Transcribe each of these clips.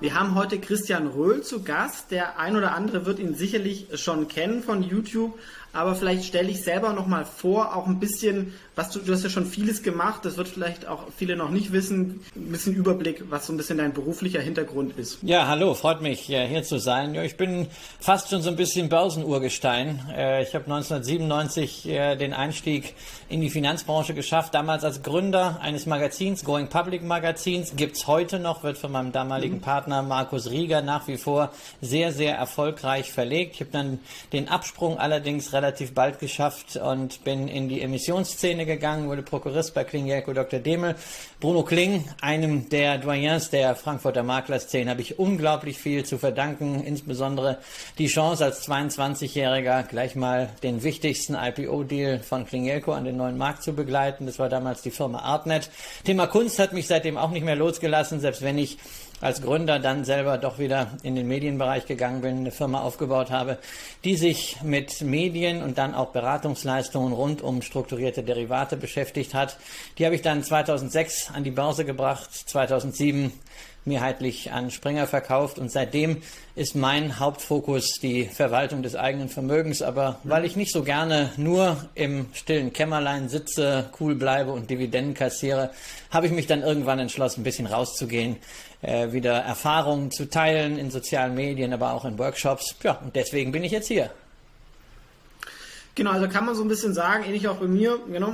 Wir haben heute Christian Röhl zu Gast. Der ein oder andere wird ihn sicherlich schon kennen von YouTube aber vielleicht stelle ich selber noch mal vor, auch ein bisschen, was du, du hast ja schon vieles gemacht, das wird vielleicht auch viele noch nicht wissen, ein bisschen Überblick, was so ein bisschen dein beruflicher Hintergrund ist. Ja, hallo, freut mich hier zu sein. Ich bin fast schon so ein bisschen Börsenurgestein. Äh, ich habe 1997 äh, den Einstieg in die Finanzbranche geschafft, damals als Gründer eines Magazins, Going Public Magazins, gibt's heute noch, wird von meinem damaligen mhm. Partner Markus Rieger nach wie vor sehr, sehr erfolgreich verlegt. Ich habe dann den Absprung allerdings relativ bald geschafft und bin in die Emissionsszene gegangen, wurde Prokurist bei Klingjelko Dr. Demel. Bruno Kling, einem der Doyens der Frankfurter Maklerszene, habe ich unglaublich viel zu verdanken, insbesondere die Chance als 22-Jähriger gleich mal den wichtigsten IPO-Deal von Klingjelko an den neuen Markt zu begleiten. Das war damals die Firma Artnet. Thema Kunst hat mich seitdem auch nicht mehr losgelassen, selbst wenn ich als Gründer dann selber doch wieder in den Medienbereich gegangen bin, eine Firma aufgebaut habe, die sich mit Medien und dann auch Beratungsleistungen rund um strukturierte Derivate beschäftigt hat. Die habe ich dann 2006 an die Börse gebracht, 2007 mehrheitlich an Springer verkauft und seitdem ist mein Hauptfokus die Verwaltung des eigenen Vermögens. Aber weil ich nicht so gerne nur im stillen Kämmerlein sitze, cool bleibe und Dividenden kassiere, habe ich mich dann irgendwann entschlossen, ein bisschen rauszugehen, äh, wieder Erfahrungen zu teilen in sozialen Medien, aber auch in Workshops. Ja, und deswegen bin ich jetzt hier. Genau, also kann man so ein bisschen sagen, ähnlich auch bei mir, genau,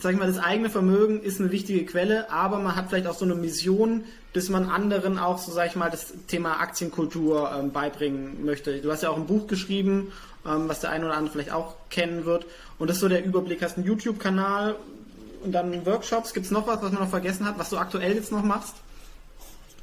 sag ich mal, das eigene Vermögen ist eine wichtige Quelle, aber man hat vielleicht auch so eine Mission, dass man anderen auch, so sag ich mal, das Thema Aktienkultur ähm, beibringen möchte. Du hast ja auch ein Buch geschrieben, ähm, was der eine oder andere vielleicht auch kennen wird. Und das ist so der Überblick. Hast einen YouTube-Kanal und dann Workshops. Gibt es noch was, was man noch vergessen hat, was du aktuell jetzt noch machst?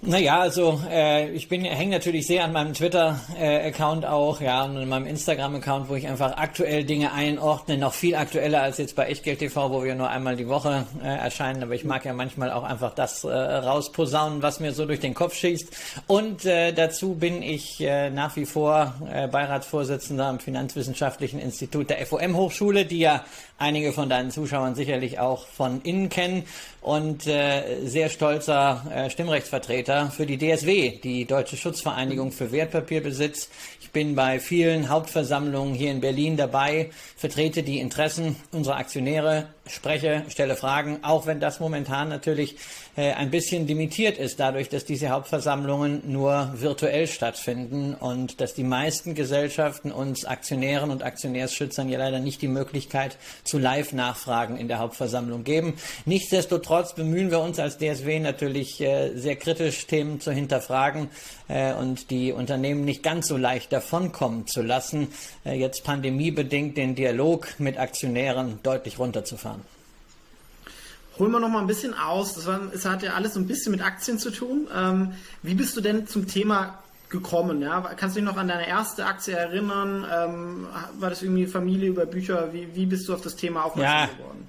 Naja, also äh, ich bin hänge natürlich sehr an meinem Twitter-Account äh, auch, ja, und an meinem Instagram-Account, wo ich einfach aktuell Dinge einordne, noch viel aktueller als jetzt bei Echtgeld TV, wo wir nur einmal die Woche äh, erscheinen. Aber ich mag ja manchmal auch einfach das äh, rausposaunen, was mir so durch den Kopf schießt. Und äh, dazu bin ich äh, nach wie vor äh, Beiratsvorsitzender am Finanzwissenschaftlichen Institut der FOM-Hochschule, die ja einige von deinen Zuschauern sicherlich auch von innen kennen und äh, sehr stolzer äh, Stimmrechtsvertreter für die DSW, die Deutsche Schutzvereinigung für Wertpapierbesitz. Ich bin bei vielen Hauptversammlungen hier in Berlin dabei, vertrete die Interessen unserer Aktionäre, spreche, stelle Fragen, auch wenn das momentan natürlich äh, ein bisschen limitiert ist, dadurch, dass diese Hauptversammlungen nur virtuell stattfinden und dass die meisten Gesellschaften uns Aktionären und Aktionärsschützern ja leider nicht die Möglichkeit zu Live-Nachfragen in der Hauptversammlung geben. Nichtsdestotrotz bemühen wir uns als DSW natürlich äh, sehr kritisch, Themen zu hinterfragen äh, und die Unternehmen nicht ganz so leicht davonkommen zu lassen, äh, jetzt pandemiebedingt den Dialog mit Aktionären deutlich runterzufahren. Holen wir noch mal ein bisschen aus. Das, war, es hat ja alles so ein bisschen mit Aktien zu tun. Ähm, wie bist du denn zum Thema gekommen? Ja? Kannst du dich noch an deine erste Aktie erinnern? Ähm, war das irgendwie Familie über Bücher? Wie, wie bist du auf das Thema aufmerksam ja. geworden?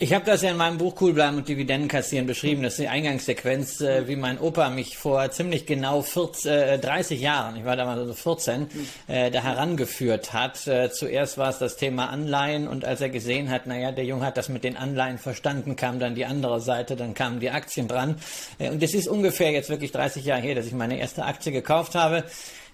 Ich habe das ja in meinem Buch Cool bleiben und Dividenden kassieren beschrieben. Das ist die Eingangssequenz, äh, wie mein Opa mich vor ziemlich genau 40, äh, 30 Jahren, ich war damals also 14, äh, da herangeführt hat. Äh, zuerst war es das Thema Anleihen und als er gesehen hat, naja, der Junge hat das mit den Anleihen verstanden, kam dann die andere Seite, dann kamen die Aktien dran. Äh, und es ist ungefähr jetzt wirklich 30 Jahre her, dass ich meine erste Aktie gekauft habe.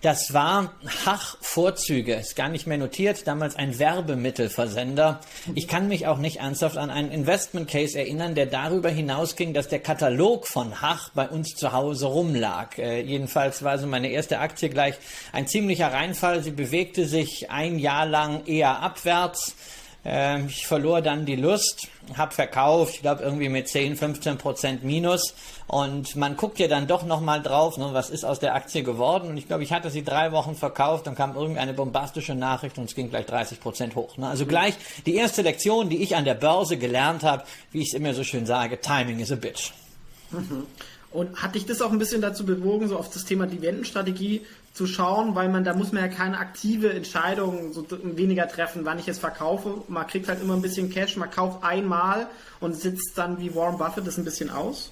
Das war Hach Vorzüge, ist gar nicht mehr notiert, damals ein Werbemittelversender. Ich kann mich auch nicht ernsthaft an einen Investment Case erinnern, der darüber hinausging, dass der Katalog von Hach bei uns zu Hause rumlag. Äh, jedenfalls war so meine erste Aktie gleich ein ziemlicher Reinfall. Sie bewegte sich ein Jahr lang eher abwärts Ähm, ich verlor dann die Lust, habe verkauft, ich glaube irgendwie mit 10, 15 Prozent Minus. Und man guckt ja dann doch nochmal drauf, ne, was ist aus der Aktie geworden. Und ich glaube, ich hatte sie drei Wochen verkauft, dann kam irgendeine bombastische Nachricht und es ging gleich 30 Prozent hoch. Ne? Also gleich die erste Lektion, die ich an der Börse gelernt habe, wie ich es immer so schön sage, Timing is a bitch. Mhm. Und hat dich das auch ein bisschen dazu bewogen, so auf das Thema Dividendenstrategie zu schauen, weil man da muss man ja keine aktive Entscheidung so weniger treffen, wann ich es verkaufe. Man kriegt halt immer ein bisschen Cash, man kauft einmal und sitzt dann wie Warren Buffett das ein bisschen aus.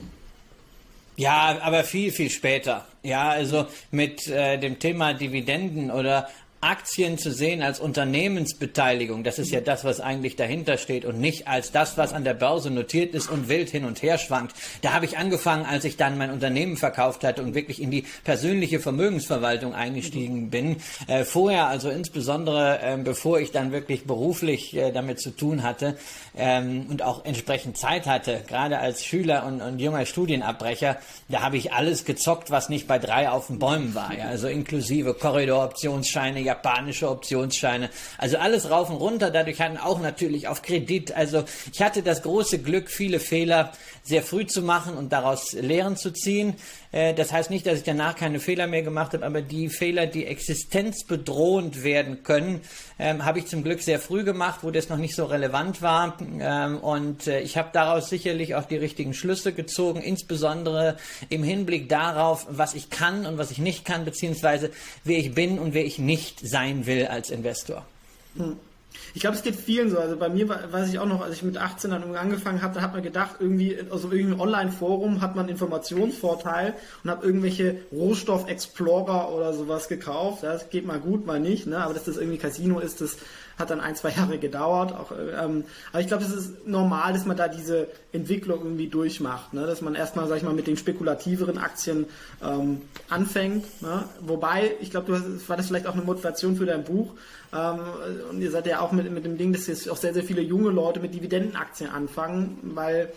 Ja, aber viel, viel später. Ja, also mit äh, dem Thema Dividenden oder Aktien zu sehen als Unternehmensbeteiligung, das ist ja das, was eigentlich dahinter steht und nicht als das, was an der Börse notiert ist und wild hin und her schwankt. Da habe ich angefangen, als ich dann mein Unternehmen verkauft hatte und wirklich in die persönliche Vermögensverwaltung eingestiegen bin. Äh, vorher, also insbesondere äh, bevor ich dann wirklich beruflich äh, damit zu tun hatte ähm, und auch entsprechend Zeit hatte, gerade als Schüler und, und junger Studienabbrecher, da habe ich alles gezockt, was nicht bei drei auf den Bäumen war. Ja? Also inklusive Korridoroptionsscheine, japanische Optionsscheine. Also alles rauf und runter. Dadurch hatten auch natürlich auf Kredit. Also ich hatte das große Glück, viele Fehler sehr früh zu machen und daraus Lehren zu ziehen. Äh, das heißt nicht, dass ich danach keine Fehler mehr gemacht habe, aber die Fehler, die existenzbedrohend werden können, ähm, habe ich zum Glück sehr früh gemacht, wo das noch nicht so relevant war. Ähm, und äh, ich habe daraus sicherlich auch die richtigen Schlüsse gezogen, insbesondere im Hinblick darauf, was ich kann und was ich nicht kann, beziehungsweise wer ich bin und wer ich nicht sein will als Investor. Hm. Ich glaube, es geht vielen so. Also bei mir weiß ich auch noch, als ich mit 18 dann angefangen habe, da hat man gedacht, irgendwie aus irgendeinem Online-Forum hat man Informationsvorteil und habe irgendwelche Rohstoff-Explorer oder sowas gekauft. Das geht mal gut, mal nicht. Ne? Aber dass das irgendwie Casino ist, das hat dann ein, zwei Jahre gedauert. Auch, ähm, aber ich glaube, es ist normal, dass man da diese Entwicklung irgendwie durchmacht. Ne? Dass man erstmal, sag ich mal, mit den spekulativeren Aktien ähm, anfängt. Ne? Wobei, ich glaube, du war das vielleicht auch eine Motivation für dein Buch. Ähm, und ihr seid ja auch mit, mit dem Ding, dass jetzt auch sehr, sehr viele junge Leute mit Dividendenaktien anfangen, weil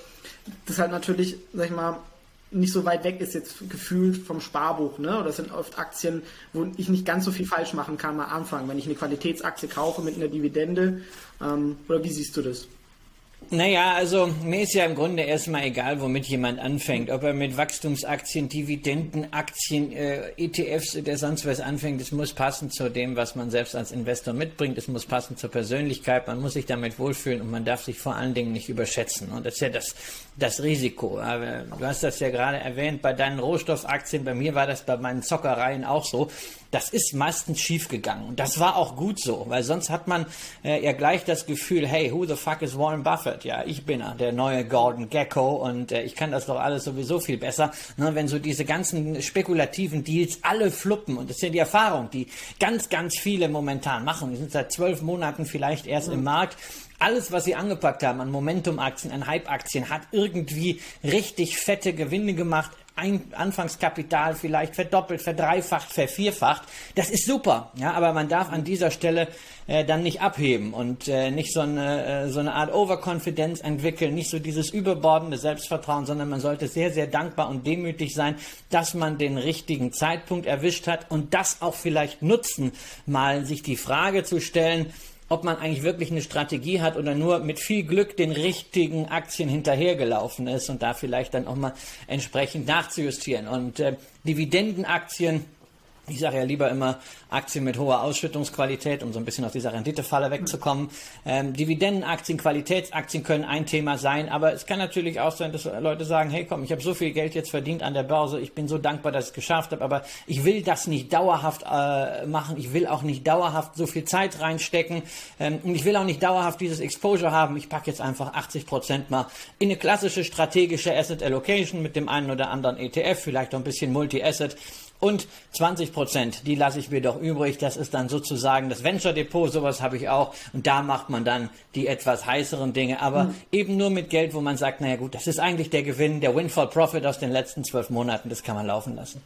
das halt natürlich, sag ich mal, nicht so weit weg ist jetzt gefühlt vom Sparbuch. Ne? Oder das sind oft Aktien, wo ich nicht ganz so viel falsch machen kann am Anfang, wenn ich eine Qualitätsaktie kaufe mit einer Dividende. Ähm, oder wie siehst du das? Naja, also mir ist ja im Grunde erstmal egal, womit jemand anfängt. Ob er mit Wachstumsaktien, Dividendenaktien, äh, ETFs oder sonst was anfängt, es muss passen zu dem, was man selbst als Investor mitbringt. Es muss passen zur Persönlichkeit. Man muss sich damit wohlfühlen und man darf sich vor allen Dingen nicht überschätzen. Und das ist ja das, das Risiko. Aber du hast das ja gerade erwähnt bei deinen Rohstoffaktien. Bei mir war das bei meinen Zockereien auch so das ist meistens schiefgegangen. Und das war auch gut so, weil sonst hat man äh, ja gleich das Gefühl, hey, who the fuck is Warren Buffett? Ja, ich bin er, der neue Gordon Gecko und äh, ich kann das doch alles sowieso viel besser. Ne, wenn so diese ganzen spekulativen Deals alle fluppen, und das ist ja die Erfahrung, die ganz, ganz viele momentan machen. Die sind seit zwölf Monaten vielleicht erst mhm. im Markt alles, was sie angepackt haben an Momentum-Aktien, an Hype-Aktien, hat irgendwie richtig fette Gewinne gemacht. Ein Anfangskapital vielleicht verdoppelt, verdreifacht, vervierfacht. Das ist super, ja, aber man darf an dieser Stelle äh, dann nicht abheben und äh, nicht so eine, äh, so eine Art Overconfidence entwickeln, nicht so dieses überbordende Selbstvertrauen, sondern man sollte sehr, sehr dankbar und demütig sein, dass man den richtigen Zeitpunkt erwischt hat und das auch vielleicht nutzen, mal sich die Frage zu stellen, ob man eigentlich wirklich eine Strategie hat oder nur mit viel Glück den richtigen Aktien hinterhergelaufen ist und da vielleicht dann auch mal entsprechend nachzujustieren. Und äh, Dividendenaktien ich sage ja lieber immer Aktien mit hoher Ausschüttungsqualität, um so ein bisschen aus dieser Renditefalle wegzukommen. Ähm, Dividendenaktien, Qualitätsaktien können ein Thema sein, aber es kann natürlich auch sein, dass Leute sagen, hey komm, ich habe so viel Geld jetzt verdient an der Börse, ich bin so dankbar, dass ich es geschafft habe, aber ich will das nicht dauerhaft äh, machen, ich will auch nicht dauerhaft so viel Zeit reinstecken ähm, und ich will auch nicht dauerhaft dieses Exposure haben. Ich packe jetzt einfach 80 Prozent mal in eine klassische strategische Asset Allocation mit dem einen oder anderen ETF, vielleicht auch ein bisschen Multi-Asset und 20 Prozent, die lasse ich mir doch übrig. Das ist dann sozusagen das Venture Depot, sowas habe ich auch. Und da macht man dann die etwas heißeren Dinge, aber mhm. eben nur mit Geld, wo man sagt, naja gut, das ist eigentlich der Gewinn, der Windfall Profit aus den letzten zwölf Monaten, das kann man laufen lassen.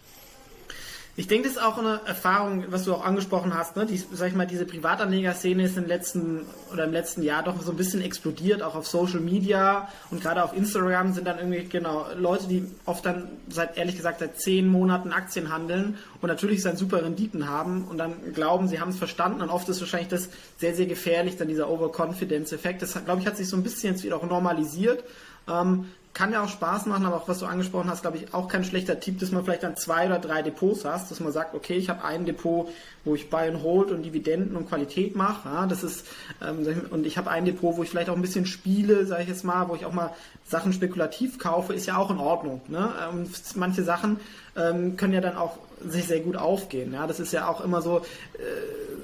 Ich denke, das ist auch eine Erfahrung, was du auch angesprochen hast. Ne? Die, sag ich mal, diese Privatanlegerszene ist im letzten oder im letzten Jahr doch so ein bisschen explodiert, auch auf Social Media und gerade auf Instagram sind dann irgendwie genau Leute, die oft dann seit ehrlich gesagt seit zehn Monaten Aktien handeln und natürlich dann super Renditen haben und dann glauben, sie haben es verstanden und oft ist wahrscheinlich das sehr sehr gefährlich, dann dieser Overconfidence-Effekt. Das glaube ich hat sich so ein bisschen jetzt wieder auch normalisiert. Ähm, kann ja auch Spaß machen, aber auch was du angesprochen hast, glaube ich, auch kein schlechter Tipp, dass man vielleicht dann zwei oder drei Depots hast, dass man sagt, okay, ich habe ein Depot, wo ich Buy and Hold und Dividenden und Qualität mache, ja, das ist ähm, und ich habe ein Depot, wo ich vielleicht auch ein bisschen spiele, sage ich jetzt mal, wo ich auch mal Sachen spekulativ kaufe, ist ja auch in Ordnung. Ne? Ähm, manche Sachen ähm, können ja dann auch sich sehr gut aufgehen. Ja, das ist ja auch immer so, äh,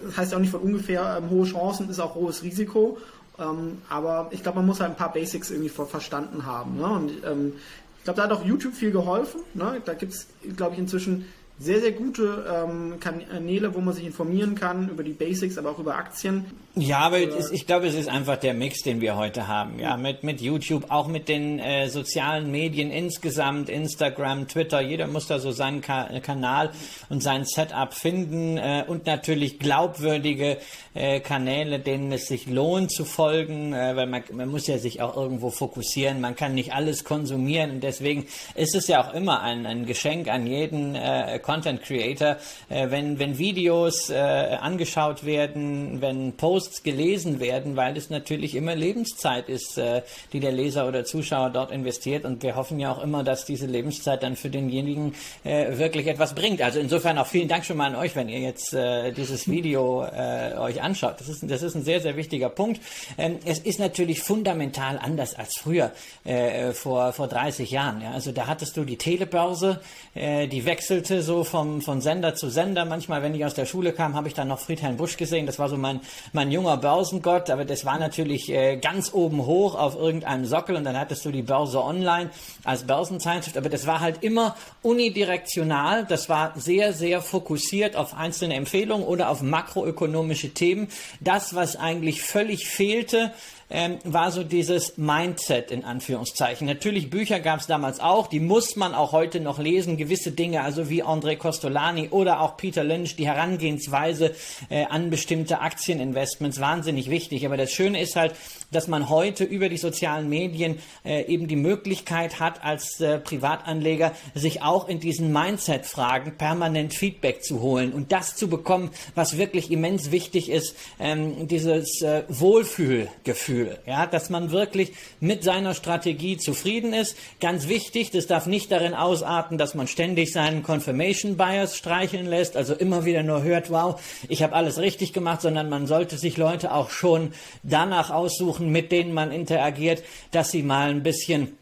das heißt ja auch nicht von ungefähr ähm, hohe Chancen ist auch hohes Risiko ähm, aber ich glaube, man muss halt ein paar Basics irgendwie verstanden haben. Ne? Und ähm, ich glaube, da hat auch YouTube viel geholfen. Ne? Da gibt es, glaube ich, inzwischen sehr, sehr gute ähm, Kanäle, wo man sich informieren kann über die Basics, aber auch über Aktien. Ja, aber es, ich glaube, es ist einfach der Mix, den wir heute haben. Ja, mit, mit YouTube, auch mit den äh, sozialen Medien insgesamt, Instagram, Twitter. Jeder muss da so seinen Ka Kanal und sein Setup finden äh, und natürlich glaubwürdige äh, Kanäle, denen es sich lohnt zu folgen, äh, weil man, man muss ja sich auch irgendwo fokussieren. Man kann nicht alles konsumieren und deswegen ist es ja auch immer ein, ein Geschenk an jeden äh, Content Creator, äh, wenn, wenn Videos äh, angeschaut werden, wenn Posts gelesen werden, weil es natürlich immer Lebenszeit ist, äh, die der Leser oder Zuschauer dort investiert und wir hoffen ja auch immer, dass diese Lebenszeit dann für denjenigen äh, wirklich etwas bringt. Also insofern auch vielen Dank schon mal an euch, wenn ihr jetzt äh, dieses Video äh, euch anschaut. Das ist, das ist ein sehr, sehr wichtiger Punkt. Ähm, es ist natürlich fundamental anders als früher, äh, vor, vor 30 Jahren. Ja? Also da hattest du die Telebörse, äh, die wechselte so vom, von Sender zu Sender. Manchmal, wenn ich aus der Schule kam, habe ich dann noch Friedhelm Busch gesehen. Das war so mein, mein junger Börsengott, aber das war natürlich äh, ganz oben hoch auf irgendeinem Sockel und dann hattest du die Börse online als Börsenzeitschrift, aber das war halt immer unidirektional. Das war sehr, sehr fokussiert auf einzelne Empfehlungen oder auf makroökonomische Themen. Das, was eigentlich völlig fehlte, ähm, war so dieses Mindset in Anführungszeichen. Natürlich Bücher gab es damals auch, die muss man auch heute noch lesen, gewisse Dinge, also wie André Costolani oder auch Peter Lynch, die Herangehensweise äh, an bestimmte Aktieninvestments, wahnsinnig wichtig. Aber das Schöne ist halt, dass man heute über die sozialen Medien äh, eben die Möglichkeit hat, als äh, Privatanleger sich auch in diesen Mindset-Fragen permanent Feedback zu holen und das zu bekommen, was wirklich immens wichtig ist, ähm, dieses äh, Wohlfühlgefühl. Gefühl, ja, dass man wirklich mit seiner Strategie zufrieden ist. Ganz wichtig, das darf nicht darin ausarten, dass man ständig seinen Confirmation Bias streicheln lässt, also immer wieder nur hört, wow, ich habe alles richtig gemacht, sondern man sollte sich Leute auch schon danach aussuchen, mit denen man interagiert, dass sie mal ein bisschen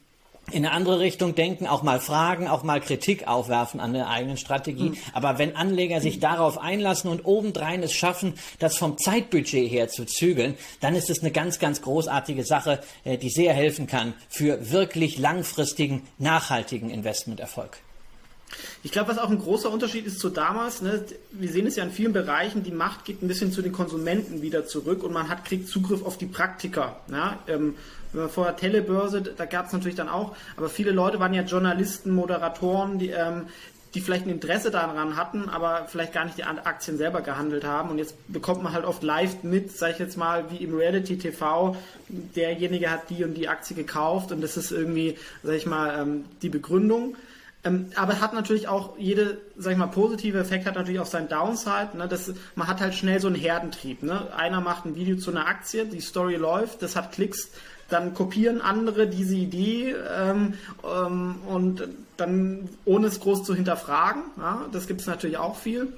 in eine andere Richtung denken, auch mal fragen, auch mal Kritik aufwerfen an der eigenen Strategie. Mhm. Aber wenn Anleger sich darauf einlassen und obendrein es schaffen, das vom Zeitbudget her zu zügeln, dann ist es eine ganz, ganz großartige Sache, äh, die sehr helfen kann für wirklich langfristigen, nachhaltigen Investmenterfolg. Ich glaube, was auch ein großer Unterschied ist zu damals, ne, wir sehen es ja in vielen Bereichen, die Macht geht ein bisschen zu den Konsumenten wieder zurück und man hat kriegt Zugriff auf die Praktiker. Ja, ähm, vor der Telebörse, da gab es natürlich dann auch, aber viele Leute waren ja Journalisten, Moderatoren, die, ähm, die vielleicht ein Interesse daran hatten, aber vielleicht gar nicht die Aktien selber gehandelt haben. Und jetzt bekommt man halt oft live mit, sag ich jetzt mal, wie im Reality TV, derjenige hat die und die Aktie gekauft und das ist irgendwie, sag ich mal, ähm, die Begründung. Ähm, aber hat natürlich auch jede, sag ich mal, positive Effekt hat natürlich auch seinen Downside. Ne? Das, man hat halt schnell so einen Herdentrieb. Ne? Einer macht ein Video zu einer Aktie, die Story läuft, das hat Klicks, dann kopieren andere diese Idee ähm, ähm, und dann ohne es groß zu hinterfragen. Ja? Das gibt es natürlich auch viel.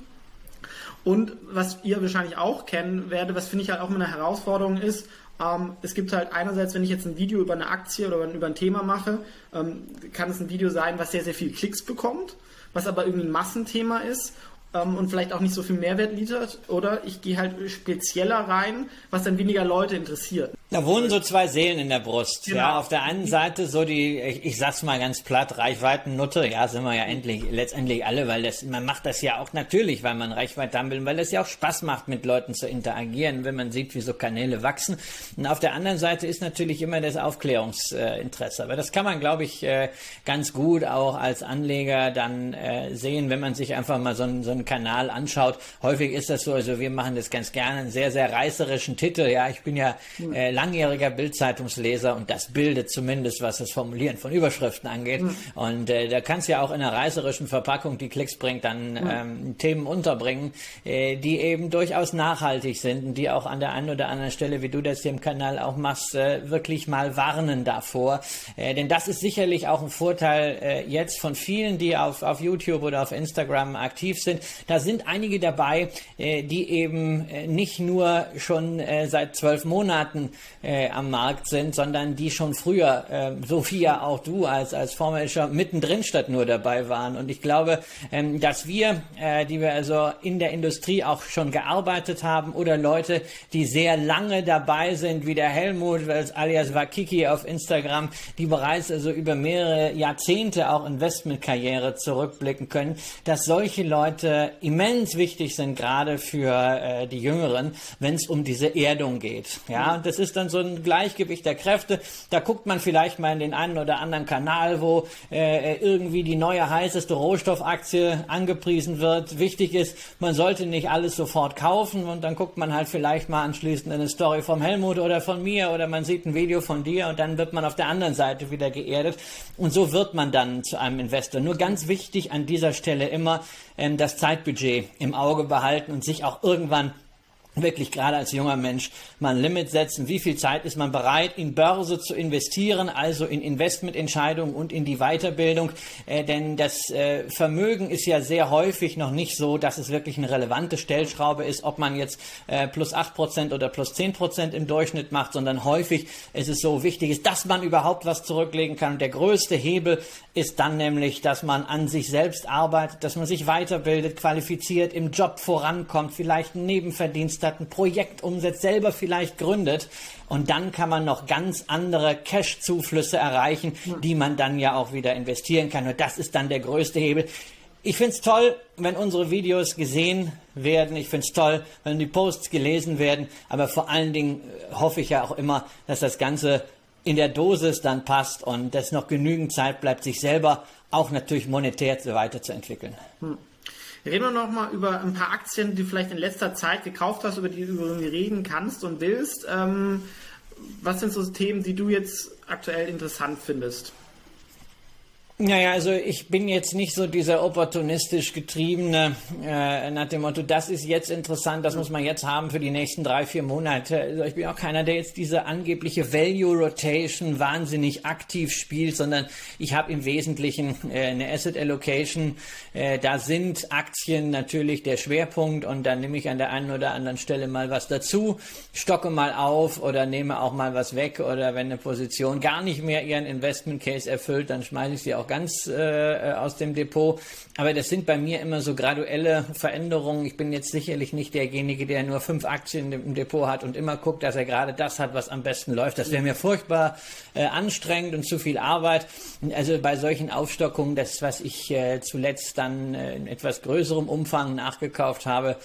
Und was ihr wahrscheinlich auch kennen werdet, was finde ich halt auch eine Herausforderung ist, ähm, es gibt halt einerseits, wenn ich jetzt ein Video über eine Aktie oder über ein Thema mache, ähm, kann es ein Video sein, was sehr, sehr viel Klicks bekommt, was aber irgendwie ein Massenthema ist ähm, und vielleicht auch nicht so viel Mehrwert liefert. Oder ich gehe halt spezieller rein, was dann weniger Leute interessiert. Da wohnen so zwei Seelen in der Brust. Genau. Ja, auf der einen Seite so die, ich, ich sag's mal ganz platt, Reichweitennutte. Ja, sind wir ja endlich, letztendlich alle, weil das, man macht das ja auch natürlich, weil man Reichweite haben will, weil es ja auch Spaß macht, mit Leuten zu interagieren, wenn man sieht, wie so Kanäle wachsen. Und auf der anderen Seite ist natürlich immer das Aufklärungsinteresse. Aber das kann man, glaube ich, äh, ganz gut auch als Anleger dann äh, sehen, wenn man sich einfach mal so einen, so einen Kanal anschaut. Häufig ist das so, also wir machen das ganz gerne, einen sehr, sehr reißerischen Titel. Ja, ich bin ja äh, langjähriger Bildzeitungsleser und das bildet zumindest, was das Formulieren von Überschriften angeht. Mhm. Und äh, da kannst du ja auch in einer reißerischen Verpackung, die Klicks bringt, dann mhm. ähm, Themen unterbringen, äh, die eben durchaus nachhaltig sind und die auch an der einen oder anderen Stelle, wie du das hier im Kanal auch machst, äh, wirklich mal warnen davor. Äh, denn das ist sicherlich auch ein Vorteil äh, jetzt von vielen, die auf, auf YouTube oder auf Instagram aktiv sind. Da sind einige dabei, äh, die eben äh, nicht nur schon äh, seit zwölf Monaten äh, am Markt sind, sondern die schon früher, äh, so wie ja auch du als, als Fondsmanager mittendrin statt nur dabei waren. Und ich glaube, ähm, dass wir, äh, die wir also in der Industrie auch schon gearbeitet haben oder Leute, die sehr lange dabei sind, wie der Helmut, alias Wakiki auf Instagram, die bereits also über mehrere Jahrzehnte auch Investmentkarriere zurückblicken können, dass solche Leute immens wichtig sind, gerade für äh, die Jüngeren, wenn es um diese Erdung geht. Ja, und das ist dann so ein Gleichgewicht der Kräfte. Da guckt man vielleicht mal in den einen oder anderen Kanal, wo äh, irgendwie die neue heißeste Rohstoffaktie angepriesen wird. Wichtig ist, man sollte nicht alles sofort kaufen und dann guckt man halt vielleicht mal anschließend eine Story vom Helmut oder von mir oder man sieht ein Video von dir und dann wird man auf der anderen Seite wieder geerdet und so wird man dann zu einem Investor. Nur ganz wichtig an dieser Stelle immer ähm, das Zeitbudget im Auge behalten und sich auch irgendwann wirklich gerade als junger Mensch mal ein Limit setzen. Wie viel Zeit ist man bereit, in Börse zu investieren, also in Investmententscheidungen und in die Weiterbildung? Äh, denn das äh, Vermögen ist ja sehr häufig noch nicht so, dass es wirklich eine relevante Stellschraube ist, ob man jetzt äh, plus acht Prozent oder plus zehn Prozent im Durchschnitt macht, sondern häufig ist es so wichtig, ist, dass man überhaupt was zurücklegen kann. Und der größte Hebel ist dann nämlich, dass man an sich selbst arbeitet, dass man sich weiterbildet, qualifiziert, im Job vorankommt, vielleicht einen Nebenverdienst hat, ein Projekt umsetzt, selber vielleicht gründet. Und dann kann man noch ganz andere Cash-Zuflüsse erreichen, die man dann ja auch wieder investieren kann. Und das ist dann der größte Hebel. Ich finde es toll, wenn unsere Videos gesehen werden. Ich finde es toll, wenn die Posts gelesen werden. Aber vor allen Dingen äh, hoffe ich ja auch immer, dass das Ganze in der Dosis dann passt und dass noch genügend Zeit bleibt, sich selber auch natürlich monetär weiterzuentwickeln. Hm. Reden wir noch mal über ein paar Aktien, die du vielleicht in letzter Zeit gekauft hast, über die du reden kannst und willst. Ähm, was sind so Themen, die du jetzt aktuell interessant findest? Naja, also ich bin jetzt nicht so dieser opportunistisch getriebene, äh, nach dem Motto, das ist jetzt interessant, das muss man jetzt haben für die nächsten drei, vier Monate. Also ich bin auch keiner, der jetzt diese angebliche Value Rotation wahnsinnig aktiv spielt, sondern ich habe im Wesentlichen äh, eine Asset Allocation. Äh, da sind Aktien natürlich der Schwerpunkt und dann nehme ich an der einen oder anderen Stelle mal was dazu, stocke mal auf oder nehme auch mal was weg oder wenn eine Position gar nicht mehr ihren Investment Case erfüllt, dann schmeiße ich sie auch auch ganz äh, aus dem Depot. Aber das sind bei mir immer so graduelle Veränderungen. Ich bin jetzt sicherlich nicht derjenige, der nur fünf Aktien im Depot hat und immer guckt, dass er gerade das hat, was am besten läuft. Das wäre mir furchtbar äh, anstrengend und zu viel Arbeit. Also bei solchen Aufstockungen, das, was ich äh, zuletzt dann äh, in etwas größerem Umfang nachgekauft habe,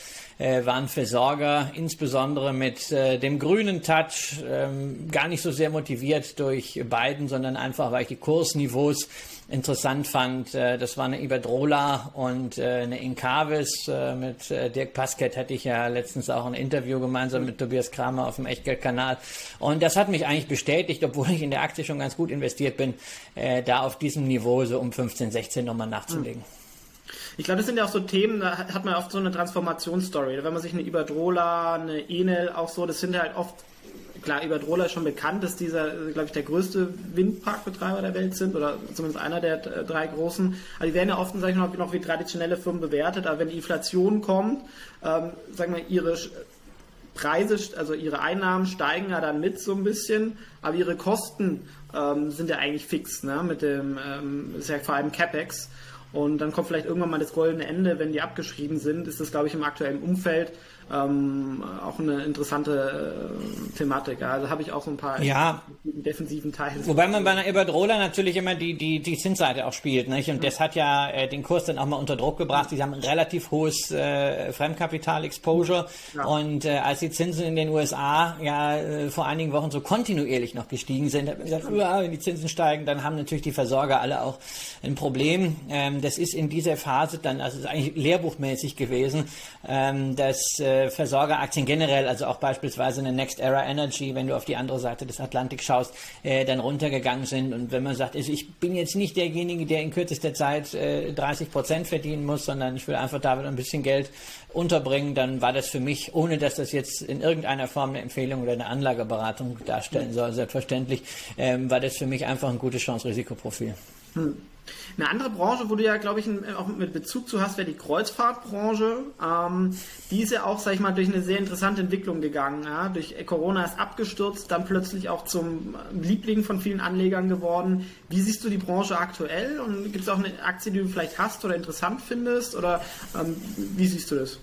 äh, waren Versorger, insbesondere mit äh, dem grünen Touch, ähm, gar nicht so sehr motiviert durch beiden, sondern einfach, weil ich die Kursniveaus interessant fand. Äh, das war eine Iberdrola und äh, eine Incavis. Äh, mit Dirk Pasket hatte ich ja letztens auch ein Interview gemeinsam mit Tobias Kramer auf dem Echtgeldkanal. Und das hat mich eigentlich bestätigt, obwohl ich in der Aktie schon ganz gut investiert bin, da auf diesem Niveau so um 15, 16 nochmal nachzulegen. Ich glaube, das sind ja auch so Themen, da hat man oft so eine Transformationsstory. Wenn man sich eine Iberdrola, eine Enel auch so, das sind halt oft klar, Iberdrola ist schon bekannt, dass dieser, glaube ich, der größte Windparkbetreiber der Welt sind oder zumindest einer der äh, drei großen. Aber die werden ja oft, sag ich mal, noch wie traditionelle Firmen bewertet. Aber wenn die Inflation kommt, ähm, sagen wir, ihre Preise, also ihre Einnahmen steigen ja dann mit so ein bisschen, aber ihre Kosten ähm, sind ja eigentlich fix, ne? Mit dem, ähm, ist ja vor allem CapEx. Und dann kommt vielleicht irgendwann mal das goldene Ende, wenn die abgeschrieben sind, ist das, glaube ich, im aktuellen Umfeld ähm, auch eine interessante äh, Thematik. Also habe ich auch so ein paar ja. defensiven Teile. Wobei man bei einer Iberdrola natürlich immer die, die, die Zinsseite auch spielt. Nicht? Und ja. das hat ja äh, den Kurs dann auch mal unter Druck gebracht. Die haben ein relativ hohes äh, Fremdkapital-Exposure. Ja. Und äh, als die Zinsen in den USA ja äh, vor einigen Wochen so kontinuierlich noch gestiegen sind, hat man gesagt, wenn die Zinsen steigen, dann haben natürlich die Versorger alle auch ein Problem. Ähm, das ist in dieser Phase dann, also ist eigentlich lehrbuchmäßig gewesen, ähm, dass äh, Versorgeraktien generell, also auch beispielsweise eine Next Era Energy, wenn du auf die andere Seite des Atlantik schaust, äh, dann runtergegangen sind. Und wenn man sagt, also ich bin jetzt nicht derjenige, der in kürzester Zeit äh, 30 Prozent verdienen muss, sondern ich will einfach da ein bisschen Geld unterbringen, dann war das für mich, ohne dass das jetzt in irgendeiner Form eine Empfehlung oder eine Anlageberatung darstellen soll, selbstverständlich, ähm, war das für mich einfach ein gutes Chance-Risikoprofil. Hm. Eine andere Branche, wo du ja, glaube ich, auch mit Bezug zu hast, wäre die Kreuzfahrtbranche. Ähm, die ist ja auch, sag ich mal, durch eine sehr interessante Entwicklung gegangen. Ja? Durch Corona ist abgestürzt, dann plötzlich auch zum Liebling von vielen Anlegern geworden. Wie siehst du die Branche aktuell? Und gibt es auch eine Aktie, die du vielleicht hast oder interessant findest? Oder ähm, wie siehst du das?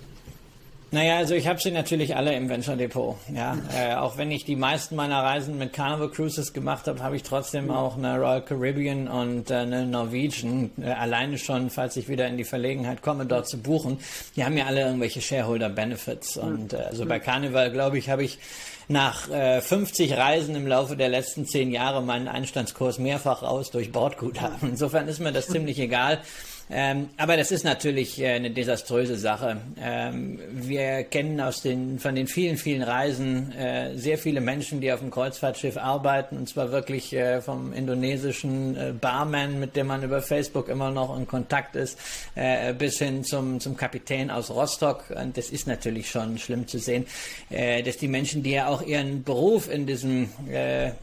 Naja, also ich habe sie natürlich alle im Venture Depot. Ja, äh, auch wenn ich die meisten meiner Reisen mit Carnival Cruises gemacht habe, habe ich trotzdem auch eine Royal Caribbean und äh, eine Norwegian. Äh, alleine schon, falls ich wieder in die Verlegenheit komme, dort zu buchen. Die haben ja alle irgendwelche Shareholder Benefits. Und äh, also bei Carnival, glaube ich, habe ich nach äh, 50 Reisen im Laufe der letzten zehn Jahre meinen Einstandskurs mehrfach aus durch Bordguthaben. Insofern ist mir das ziemlich egal. Ähm, aber das ist natürlich äh, eine desaströse Sache. Ähm, wir kennen aus den, von den vielen, vielen Reisen äh, sehr viele Menschen, die auf dem Kreuzfahrtschiff arbeiten, und zwar wirklich äh, vom indonesischen äh, Barman, mit dem man über Facebook immer noch in Kontakt ist, äh, bis hin zum, zum Kapitän aus Rostock. Und das ist natürlich schon schlimm zu sehen, äh, dass die Menschen, die ja auch ihren Beruf in diesem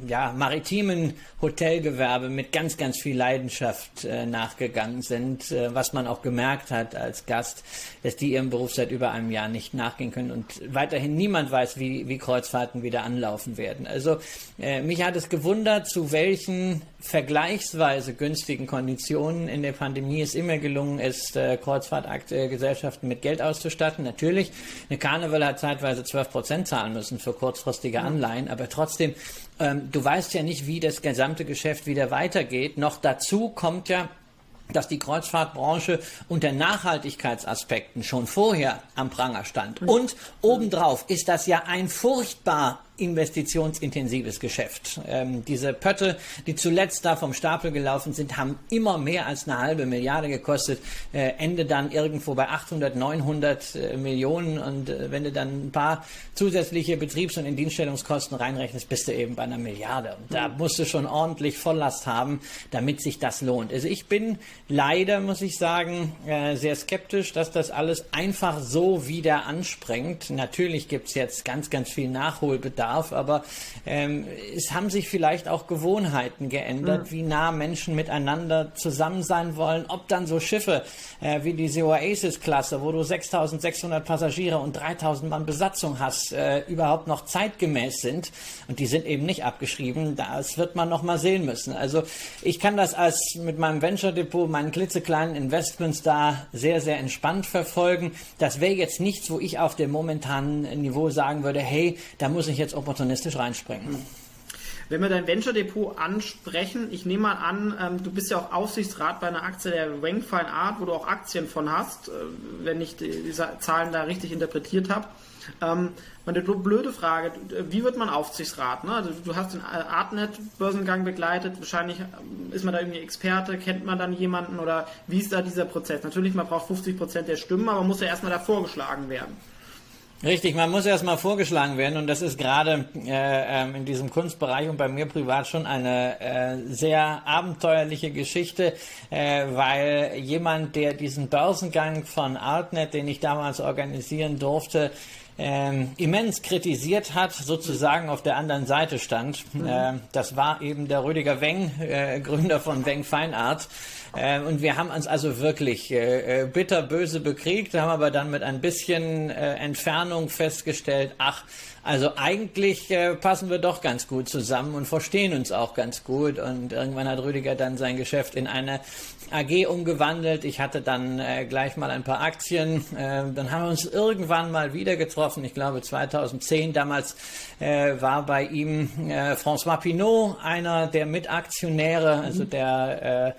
ja, maritimen Hotelgewerbe mit ganz, ganz viel Leidenschaft nachgegangen sind, was man auch gemerkt hat als Gast, dass die ihrem Beruf seit über einem Jahr nicht nachgehen können und weiterhin niemand weiß, wie, wie Kreuzfahrten wieder anlaufen werden. Also äh, mich hat es gewundert, zu welchen vergleichsweise günstigen Konditionen in der Pandemie es immer gelungen ist, äh, Kreuzfahrtgesellschaften mit Geld auszustatten. Natürlich, eine Karneval hat zeitweise 12 Prozent zahlen müssen für kurzfristige Anleihen, aber trotzdem, ähm, du weißt ja nicht, wie das gesamte Geschäft wieder weitergeht. Noch dazu kommt ja, dass die Kreuzfahrtbranche unter Nachhaltigkeitsaspekten schon vorher am Pranger stand. Und obendrauf ist das ja ein furchtbar investitionsintensives Geschäft. Ähm, diese Pötte, die zuletzt da vom Stapel gelaufen sind, haben immer mehr als eine halbe Milliarde gekostet. Äh, Ende dann irgendwo bei 800, 900 äh, Millionen. Und äh, wenn du dann ein paar zusätzliche Betriebs- und Indienststellungskosten reinrechnest, bist du eben bei einer Milliarde. Und da mhm. musst du schon ordentlich Volllast haben, damit sich das lohnt. Also ich bin leider, muss ich sagen, äh, sehr skeptisch, dass das alles einfach so wieder anspringt. Natürlich gibt's jetzt ganz, ganz viel Nachholbedarf darf, aber ähm, es haben sich vielleicht auch Gewohnheiten geändert, mhm. wie nah Menschen miteinander zusammen sein wollen, ob dann so Schiffe äh, wie diese Oasis-Klasse, wo du 6600 Passagiere und 3000 Mann Besatzung hast, äh, überhaupt noch zeitgemäß sind und die sind eben nicht abgeschrieben, das wird man noch mal sehen müssen. Also ich kann das als mit meinem Venture Depot, meinen klitzekleinen Investments da sehr, sehr entspannt verfolgen. Das wäre jetzt nichts, wo ich auf dem momentanen Niveau sagen würde, hey, da muss ich jetzt opportunistisch reinspringen. Wenn wir dein Venture Depot ansprechen, ich nehme mal an, ähm, du bist ja auch Aufsichtsrat bei einer Aktie der Rank Fine Art, wo du auch Aktien von hast, äh, wenn ich diese Zahlen da richtig interpretiert habe. Ähm, meine blöde Frage, wie wird man Aufsichtsrat? Ne? Also du hast den Artnet-Börsengang begleitet, wahrscheinlich ähm, ist man da irgendwie Experte, kennt man dann jemanden oder wie ist da dieser Prozess? Natürlich, man braucht 50 Prozent der Stimmen, aber man muss ja erstmal da vorgeschlagen werden. Richtig, man muss erstmal vorgeschlagen werden und das ist gerade äh, ähm, in diesem Kunstbereich und bei mir privat schon eine äh, sehr abenteuerliche Geschichte, äh, weil jemand, der diesen Börsengang von Artnet, den ich damals organisieren durfte, ähm, immens kritisiert hat, sozusagen auf der anderen Seite stand. Mhm. Äh, das war eben der Rüdiger Weng, äh, Gründer von Weng Fine Art. Äh, und wir haben uns also wirklich äh, äh, bitterböse bekriegt, haben aber dann mit ein bisschen äh, Entfernung festgestellt, ach, Also eigentlich äh, passen wir doch ganz gut zusammen und verstehen uns auch ganz gut. Und irgendwann hat Rüdiger dann sein Geschäft in eine AG umgewandelt. Ich hatte dann äh, gleich mal ein paar Aktien. Äh, dann haben wir uns irgendwann mal wieder getroffen. Ich glaube 2010. Damals äh, war bei ihm äh, François Pinault einer der Mitaktionäre, also der äh, äh,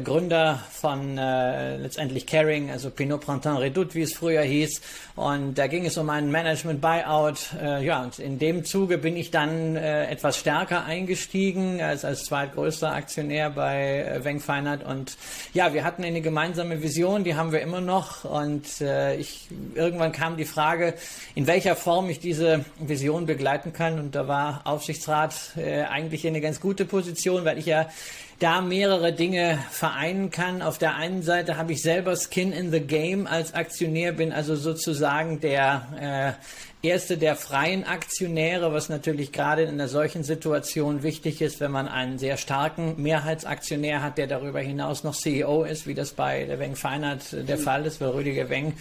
Gründer von äh, letztendlich Caring, also Pinot Printemps Redoute, wie es früher hieß. Und da ging es um einen Management Buyout. Äh, ja, und in dem Zuge bin ich dann äh, etwas stärker eingestiegen als als zweitgrößter Aktionär bei äh, Weng Feinert. Und ja, wir hatten eine gemeinsame Vision, die haben wir immer noch. Und äh, ich irgendwann kam die Frage, in welcher Form ich diese Vision begleiten kann. Und da war Aufsichtsrat äh, eigentlich eine ganz gute Position, weil ich ja da mehrere Dinge vereinen kann. Auf der einen Seite habe ich selber Skin in the Game als Aktionär, bin also sozusagen der äh, erste der freien Aktionäre, was natürlich gerade in einer solchen Situation wichtig ist, wenn man einen sehr starken Mehrheitsaktionär hat, der darüber hinaus noch CEO ist, wie das bei der Weng Feinert der Fall ist, weil Rüdiger Weng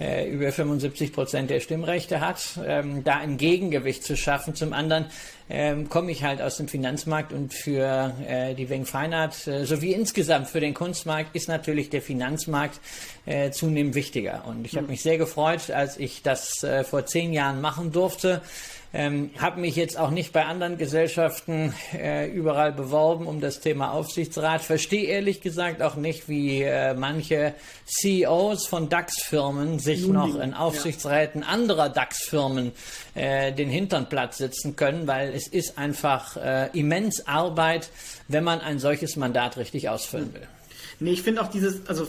äh, über 75 Prozent der Stimmrechte hat, ähm, da ein Gegengewicht zu schaffen. Zum anderen ähm, komme ich halt aus dem Finanzmarkt und für äh, die Weng Feinart äh, sowie insgesamt für den Kunstmarkt ist natürlich der Finanzmarkt äh, zunehmend wichtiger. Und ich habe mich sehr gefreut, als ich das äh, vor zehn Jahren machen durfte. Ähm, habe mich jetzt auch nicht bei anderen Gesellschaften äh, überall beworben um das Thema Aufsichtsrat. Verstehe ehrlich gesagt auch nicht, wie äh, manche CEOs von DAX-Firmen sich Nun, noch in Aufsichtsräten ja. anderer DAX-Firmen äh, den Hintern platt sitzen können, weil es ist einfach äh, immens Arbeit, wenn man ein solches Mandat richtig ausfüllen will. Nee, ich finde auch dieses, also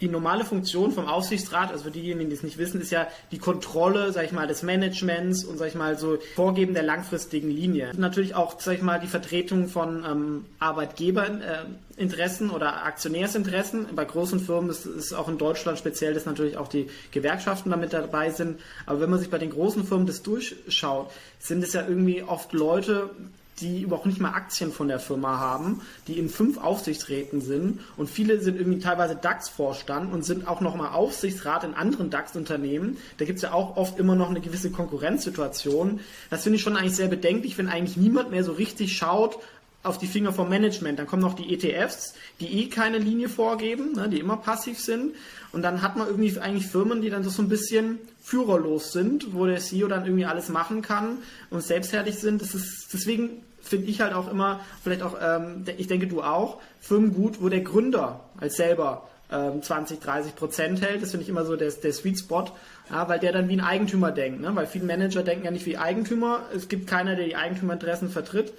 die normale Funktion vom Aufsichtsrat, also für diejenigen, die es nicht wissen, ist ja die Kontrolle, sag ich mal, des Managements und sag ich mal so Vorgeben der langfristigen Linie. Natürlich auch, sag ich mal, die Vertretung von ähm, Arbeitgeberinteressen äh, oder Aktionärsinteressen. Bei großen Firmen ist es auch in Deutschland speziell, dass natürlich auch die Gewerkschaften damit dabei sind. Aber wenn man sich bei den großen Firmen das durchschaut, sind es ja irgendwie oft Leute, die überhaupt nicht mal Aktien von der Firma haben, die in fünf Aufsichtsräten sind und viele sind irgendwie teilweise DAX-Vorstand und sind auch nochmal Aufsichtsrat in anderen DAX-Unternehmen. Da gibt es ja auch oft immer noch eine gewisse Konkurrenzsituation. Das finde ich schon eigentlich sehr bedenklich, wenn eigentlich niemand mehr so richtig schaut, auf die Finger vom Management. Dann kommen noch die ETFs, die eh keine Linie vorgeben, ne, die immer passiv sind. Und dann hat man irgendwie eigentlich Firmen, die dann so ein bisschen führerlos sind, wo der CEO dann irgendwie alles machen kann und selbstherrlich sind. Das ist, deswegen finde ich halt auch immer, vielleicht auch, ähm, ich denke du auch, Firmen gut, wo der Gründer als selber ähm, 20, 30 Prozent hält. Das finde ich immer so der, der Sweet Spot, ja, weil der dann wie ein Eigentümer denkt. Ne? Weil viele Manager denken ja nicht wie Eigentümer. Es gibt keiner, der die Eigentümerinteressen vertritt.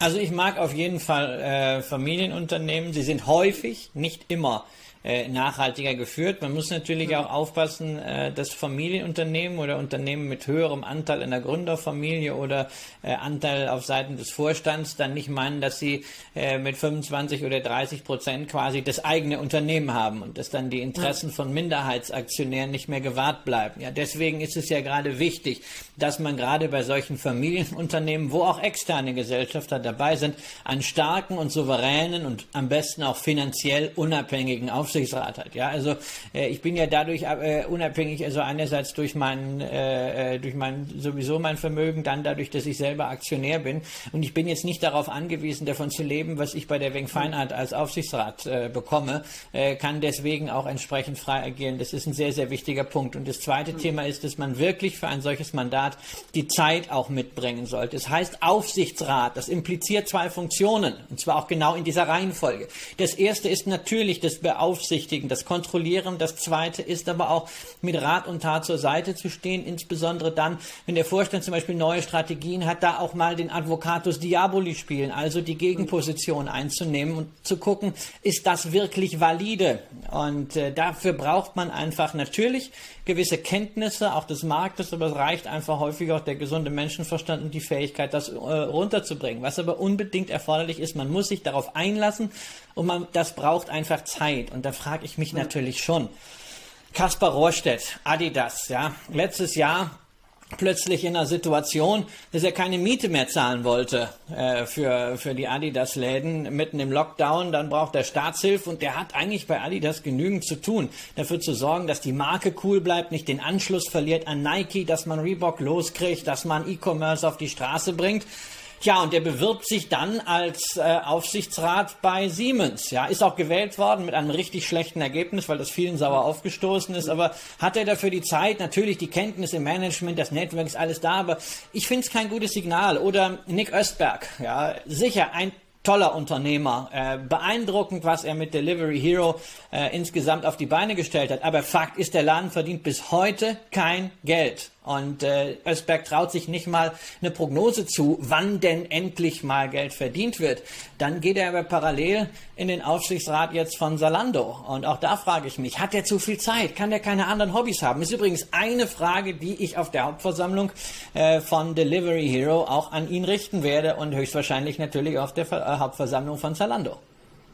Also ich mag auf jeden Fall äh, Familienunternehmen. Sie sind häufig, nicht immer, äh, nachhaltiger geführt. Man muss natürlich auch aufpassen, äh, dass Familienunternehmen oder Unternehmen mit höherem Anteil in der Gründerfamilie oder äh, Anteil auf Seiten des Vorstands dann nicht meinen, dass sie äh, mit 25 oder 30 Prozent quasi das eigene Unternehmen haben und dass dann die Interessen von Minderheitsaktionären nicht mehr gewahrt bleiben. Ja, deswegen ist es ja gerade wichtig, dass man gerade bei solchen Familienunternehmen, wo auch externe Gesellschafter dabei sind, einen starken und souveränen und am besten auch finanziell unabhängigen Aufsichtsrat Aufsichtsrat hat. Ja, also äh, ich bin ja dadurch äh, unabhängig, also einerseits durch mein, äh, äh, durch mein sowieso mein Vermögen, dann dadurch, dass ich selber Aktionär bin und ich bin jetzt nicht darauf angewiesen, davon zu leben, was ich bei der Weng Feinart als Aufsichtsrat äh, bekomme, äh, kann deswegen auch entsprechend frei agieren. Das ist ein sehr, sehr wichtiger Punkt. Und das zweite mhm. Thema ist, dass man wirklich für ein solches Mandat die Zeit auch mitbringen sollte. Es das heißt Aufsichtsrat, das impliziert zwei Funktionen, und zwar auch genau in dieser Reihenfolge. Das erste ist natürlich das Beaufsichtigen Beaufsichtigen, das Kontrollieren. Das Zweite ist aber auch mit Rat und Tat zur Seite zu stehen, insbesondere dann, wenn der Vorstand zum Beispiel neue Strategien hat, da auch mal den Advocatus Diaboli spielen, also die Gegenposition einzunehmen und zu gucken, ist das wirklich valide? Und äh, dafür braucht man einfach natürlich gewisse Kenntnisse auch des Marktes, aber es reicht einfach häufig auch der gesunde Menschenverstand und die Fähigkeit, das äh, runterzubringen. Was aber unbedingt erforderlich ist, man muss sich darauf einlassen und man, das braucht einfach Zeit. Und da frage ich mich natürlich schon. Kaspar Rohrstedt, Adidas, ja, letztes Jahr plötzlich in einer Situation, dass er keine Miete mehr zahlen wollte äh, für, für die Adidas-Läden mitten im Lockdown. Dann braucht er Staatshilfe und der hat eigentlich bei Adidas genügend zu tun, dafür zu sorgen, dass die Marke cool bleibt, nicht den Anschluss verliert an Nike, dass man Reebok loskriegt, dass man E-Commerce auf die Straße bringt. Ja, und der bewirbt sich dann als äh, Aufsichtsrat bei Siemens. Ja, ist auch gewählt worden mit einem richtig schlechten Ergebnis, weil das vielen sauer aufgestoßen ist. Aber hat er dafür die Zeit? Natürlich die Kenntnis im Management, das Network ist alles da, aber ich finde es kein gutes Signal. Oder Nick Östberg, ja, sicher ein toller Unternehmer. Äh, beeindruckend, was er mit Delivery Hero äh, insgesamt auf die Beine gestellt hat. Aber Fakt ist, der Laden verdient bis heute kein Geld. Und äh, Özberg traut sich nicht mal eine Prognose zu, wann denn endlich mal Geld verdient wird. Dann geht er aber parallel in den Aufsichtsrat jetzt von Salando. Und auch da frage ich mich, hat er zu viel Zeit? Kann der keine anderen Hobbys haben? Ist übrigens eine Frage, die ich auf der Hauptversammlung äh, von Delivery Hero auch an ihn richten werde und höchstwahrscheinlich natürlich auf der äh, Hauptversammlung von Zalando.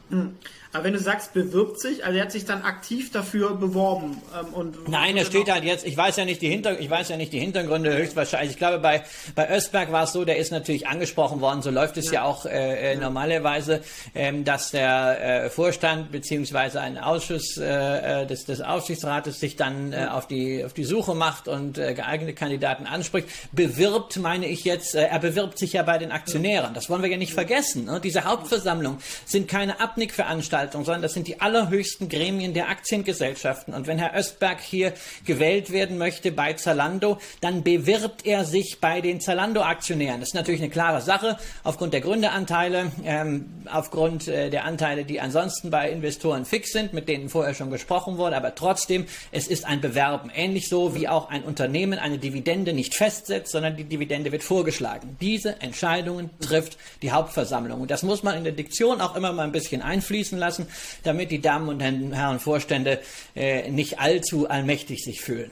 Hm. Aber wenn du sagst, bewirbt sich, also er hat sich dann aktiv dafür beworben. Ähm, und Nein, er steht halt jetzt, ich weiß ja nicht die Hinter, ich weiß ja nicht die Hintergründe höchstwahrscheinlich. Ich glaube, bei, bei Östberg war es so, der ist natürlich angesprochen worden, so läuft es ja, ja auch äh, äh, normalerweise, ähm, dass der äh, Vorstand beziehungsweise ein Ausschuss äh, äh, des, des Aufsichtsrates sich dann äh, auf, die, auf die Suche macht und äh, geeignete Kandidaten anspricht. Bewirbt, meine ich jetzt, äh, er bewirbt sich ja bei den Aktionären. Das wollen wir ja nicht vergessen. Ne? Diese Hauptversammlung sind keine Abnickveranstaltungen Veranstaltung, sondern das sind die allerhöchsten Gremien der Aktiengesellschaften. Und wenn Herr Östberg hier gewählt werden möchte bei Zalando, dann bewirbt er sich bei den Zalando-Aktionären. Das ist natürlich eine klare Sache aufgrund der Gründeranteile, ähm, aufgrund äh, der Anteile, die ansonsten bei Investoren fix sind, mit denen vorher schon gesprochen wurde. Aber trotzdem, es ist ein Bewerben. Ähnlich so wie auch ein Unternehmen eine Dividende nicht festsetzt, sondern die Dividende wird vorgeschlagen. Diese Entscheidungen trifft die Hauptversammlung. Und das muss man in der Diktion auch immer mal ein bisschen einfließen lassen damit die Damen und Herren Vorstände äh, nicht allzu allmächtig sich fühlen.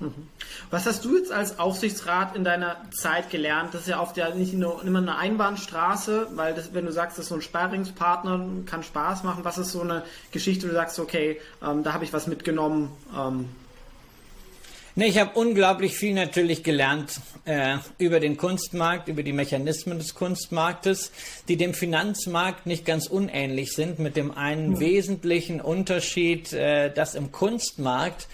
Mhm. Was hast du jetzt als Aufsichtsrat in deiner Zeit gelernt? Das ist ja oft ja nicht nur immer eine Einbahnstraße, weil das, wenn du sagst, das ist so ein Sparingspartner, kann Spaß machen. Was ist so eine Geschichte, wo du sagst, okay, ähm, da habe ich was mitgenommen? Ähm, Nee, ich habe unglaublich viel natürlich gelernt äh, über den Kunstmarkt, über die Mechanismen des Kunstmarktes, die dem Finanzmarkt nicht ganz unähnlich sind, mit dem einen mhm. wesentlichen Unterschied, äh, dass im Kunstmarkt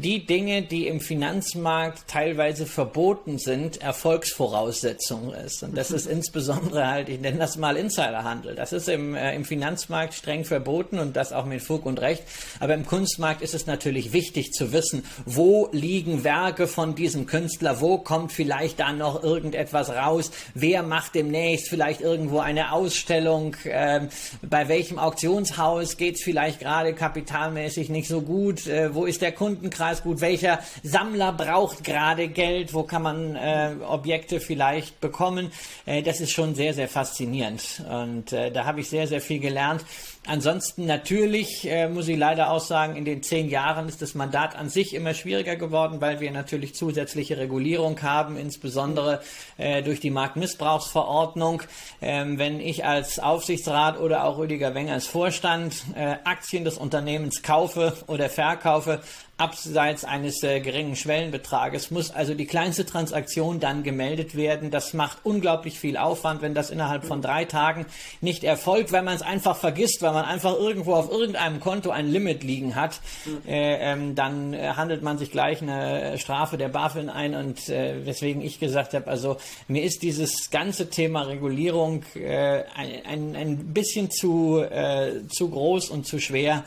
die Dinge, die im Finanzmarkt teilweise verboten sind, Erfolgsvoraussetzung ist. Und das ist insbesondere halt, ich nenne das mal Insiderhandel. Das ist im, äh, im Finanzmarkt streng verboten und das auch mit Fug und Recht. Aber im Kunstmarkt ist es natürlich wichtig zu wissen, wo liegen Werke von diesem Künstler, wo kommt vielleicht da noch irgendetwas raus, wer macht demnächst vielleicht irgendwo eine Ausstellung, äh, bei welchem Auktionshaus geht es vielleicht gerade kapitalmäßig nicht so gut, äh, wo ist der Kundenkreis, Kundenkreis gut, welcher Sammler braucht gerade Geld, wo kann man äh, Objekte vielleicht bekommen. Äh, das ist schon sehr, sehr faszinierend. Und äh, da habe ich sehr, sehr viel gelernt. Ansonsten natürlich äh, muss ich leider auch sagen, in den zehn Jahren ist das Mandat an sich immer schwieriger geworden, weil wir natürlich zusätzliche Regulierung haben, insbesondere äh, durch die Marktmissbrauchsverordnung. Ähm, wenn ich als Aufsichtsrat oder auch Rüdiger Wenger als Vorstand äh, Aktien des Unternehmens kaufe oder verkaufe, abseits eines äh, geringen Schwellenbetrages, muss also die kleinste Transaktion dann gemeldet werden. Das macht unglaublich viel Aufwand, wenn das innerhalb von drei Tagen nicht erfolgt, weil man es einfach vergisst, weil man einfach irgendwo auf irgendeinem Konto ein Limit liegen hat, äh, ähm, dann äh, handelt man sich gleich eine Strafe der BaFin ein und äh, weswegen ich gesagt habe, also mir ist dieses ganze Thema Regulierung äh, ein, ein, bisschen zu, äh, zu groß und zu schwer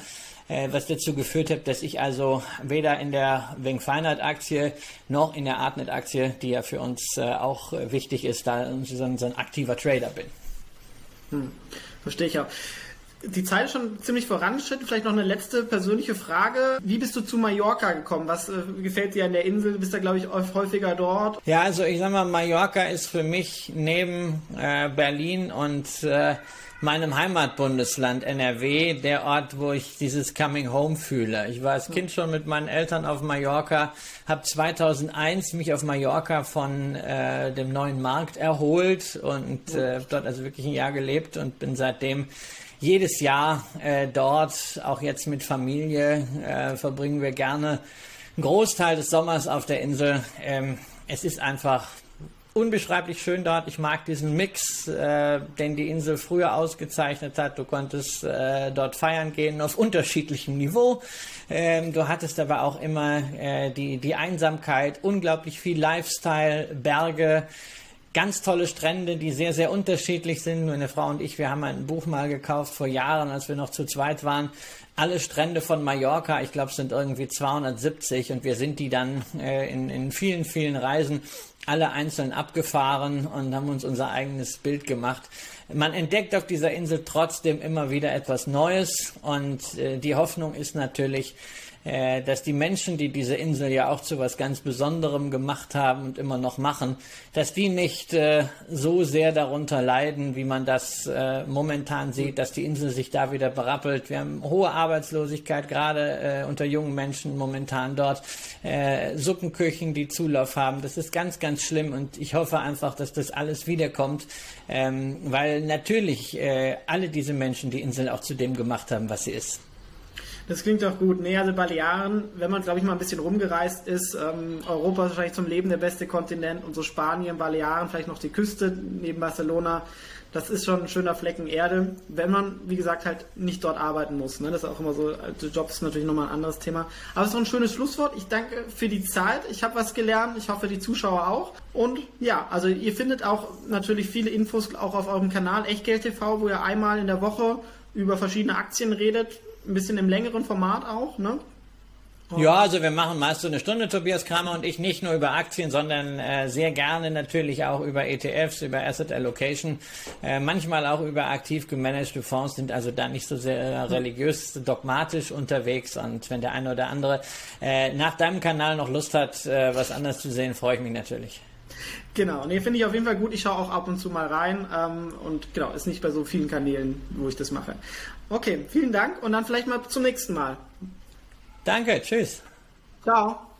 äh, was dazu geführt hat, dass ich also weder in der Wing Feinheit Aktie noch in der Artnet Aktie, die ja für uns äh, auch wichtig ist, da so ein, so ein aktiver Trader bin. Hm, verstehe ich auch. Die Zeit ist schon ziemlich vorangeschritten. Vielleicht noch eine letzte persönliche Frage. Wie bist du zu Mallorca gekommen? Was äh, gefällt dir an der Insel? Du bist da, glaube ich, häufiger dort. Ja, also ich sag mal, Mallorca ist für mich neben äh, Berlin und äh, meinem Heimatbundesland NRW der Ort, wo ich dieses Coming Home fühle. Ich war als Kind schon mit meinen Eltern auf Mallorca, habe 2001 mich auf Mallorca von äh, dem neuen Markt erholt und äh, dort also wirklich ein Jahr gelebt und bin seitdem jedes Jahr äh, dort, auch jetzt mit Familie, äh, verbringen wir gerne Großteil des Sommers auf der Insel. Ähm, es ist einfach unbeschreiblich schön dort. Ich mag diesen Mix, äh, den die Insel früher ausgezeichnet hat. Du konntest äh, dort feiern gehen auf unterschiedlichem Niveau. Ähm, du hattest aber auch immer äh, die, die Einsamkeit, unglaublich viel Lifestyle, Berge. Ganz tolle Strände, die sehr, sehr unterschiedlich sind. Meine Frau und ich, wir haben ein Buch mal gekauft vor Jahren, als wir noch zu zweit waren. Alle Strände von Mallorca, ich glaube, sind irgendwie 270 und wir sind die dann äh, in, in vielen, vielen Reisen alle einzeln abgefahren und haben uns unser eigenes Bild gemacht. Man entdeckt auf dieser Insel trotzdem immer wieder etwas Neues und äh, die Hoffnung ist natürlich, äh, dass die Menschen, die diese Insel ja auch zu was ganz Besonderem gemacht haben und immer noch machen, dass die nicht äh, so sehr darunter leiden, wie man das äh, momentan sieht, dass die Insel sich da wieder berappelt. Wir haben hohe Arbeitslosigkeit, gerade äh, unter jungen Menschen momentan dort, äh, Suppenküchen, die Zulauf haben. Das ist ganz, ganz schlimm und ich hoffe einfach, dass das alles wiederkommt, ähm, weil natürlich äh, alle diese Menschen die Insel auch zu dem gemacht haben, was sie ist. Das klingt doch gut. Nee, also Balearen, wenn man, glaube ich, mal ein bisschen rumgereist ist, ähm, Europa ist wahrscheinlich zum Leben der beste Kontinent und so Spanien, Balearen, vielleicht noch die Küste neben Barcelona. Das ist schon ein schöner Flecken Erde, wenn man, wie gesagt, halt nicht dort arbeiten muss. Ne? Das ist auch immer so, also Jobs ist natürlich nochmal ein anderes Thema. Aber es ist doch ein schönes Schlusswort. Ich danke für die Zeit. Ich habe was gelernt. Ich hoffe, die Zuschauer auch. Und ja, also ihr findet auch natürlich viele Infos auch auf eurem Kanal Echtgeld TV, wo ihr einmal in der Woche über verschiedene Aktien redet ein bisschen im längeren Format auch, ne? Ja, also wir machen meist so eine Stunde, Tobias Kramer und ich, nicht nur über Aktien, sondern äh, sehr gerne natürlich auch über ETFs, über Asset Allocation, äh, manchmal auch über aktiv gemanagte Fonds, sind also da nicht so sehr religiös, dogmatisch unterwegs. Und wenn der eine oder andere äh, nach deinem Kanal noch Lust hat, äh, was anderes zu sehen, freue ich mich natürlich. Genau, nee, finde ich auf jeden Fall gut. Ich schaue auch ab und zu mal rein ähm, und genau, ist nicht bei so vielen Kanälen, wo ich das mache. Okay, vielen Dank und dann vielleicht mal zum nächsten Mal. Danke, tschüss. Ciao.